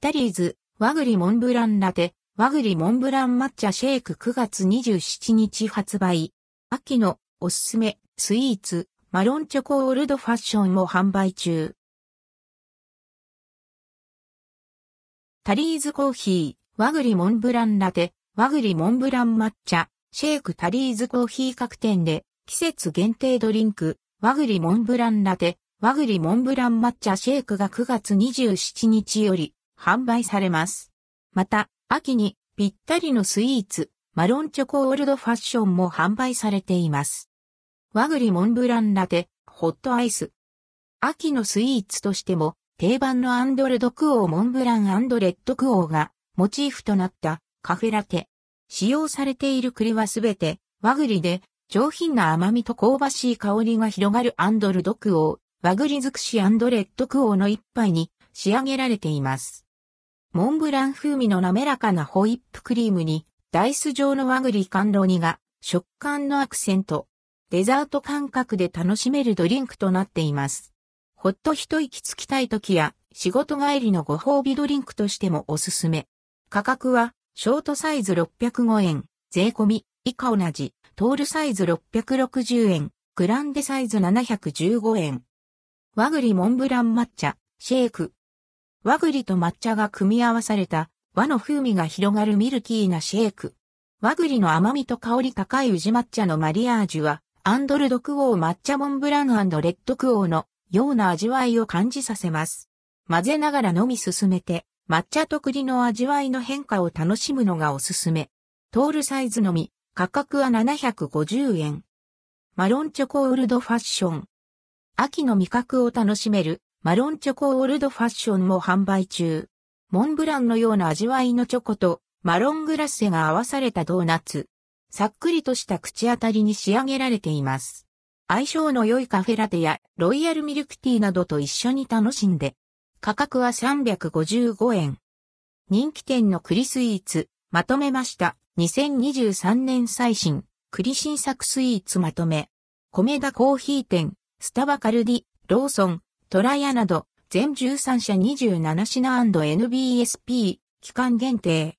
タリーズ、和栗モンブランラテ、和栗モンブラン抹茶シェイク9月27日発売。秋のおすすめ。スイーツ、マロンチョコオールドファッションも販売中。タリーズコーヒー、和栗モンブランラテ、和栗モンブラン抹茶、シェイクタリーズコーヒー各店で、季節限定ドリンク、和栗モンブランラテ、和栗モンブラン抹茶シェイクが9月27日より。販売されます。また、秋にぴったりのスイーツ、マロンチョコオールドファッションも販売されています。和栗モンブランラテ、ホットアイス。秋のスイーツとしても定番のアンドレドクオーモンブランアンドレッドクオーがモチーフとなったカフェラテ。使用されている栗はすべて和栗で上品な甘みと香ばしい香りが広がるアンドルドクオー、和栗尽くしアンドレッドクオーの一杯に仕上げられています。モンブラン風味の滑らかなホイップクリームにダイス状の和栗甘露煮が食感のアクセント。デザート感覚で楽しめるドリンクとなっています。ほっと一息つきたい時や仕事帰りのご褒美ドリンクとしてもおすすめ。価格はショートサイズ605円、税込み以下同じ、トールサイズ660円、グランデサイズ715円。和栗モンブラン抹茶、シェイク。和栗と抹茶が組み合わされた和の風味が広がるミルキーなシェイク。和栗の甘みと香り高い宇治抹茶のマリアージュは、アンドルドクオー抹茶モンブランレッドクオーのような味わいを感じさせます。混ぜながら飲み進めて、抹茶と栗の味わいの変化を楽しむのがおすすめ。トールサイズのみ、価格は750円。マロンチョコオールドファッション。秋の味覚を楽しめるマロンチョコオールドファッションも販売中。モンブランのような味わいのチョコとマロングラッセが合わされたドーナツ。さっくりとした口当たりに仕上げられています。相性の良いカフェラテやロイヤルミルクティーなどと一緒に楽しんで、価格は355円。人気店の栗スイーツ、まとめました。2023年最新、栗新作スイーツまとめ。米田コーヒー店、スタバカルディ、ローソン、トライアなど、全13社27品 &NBSP、期間限定。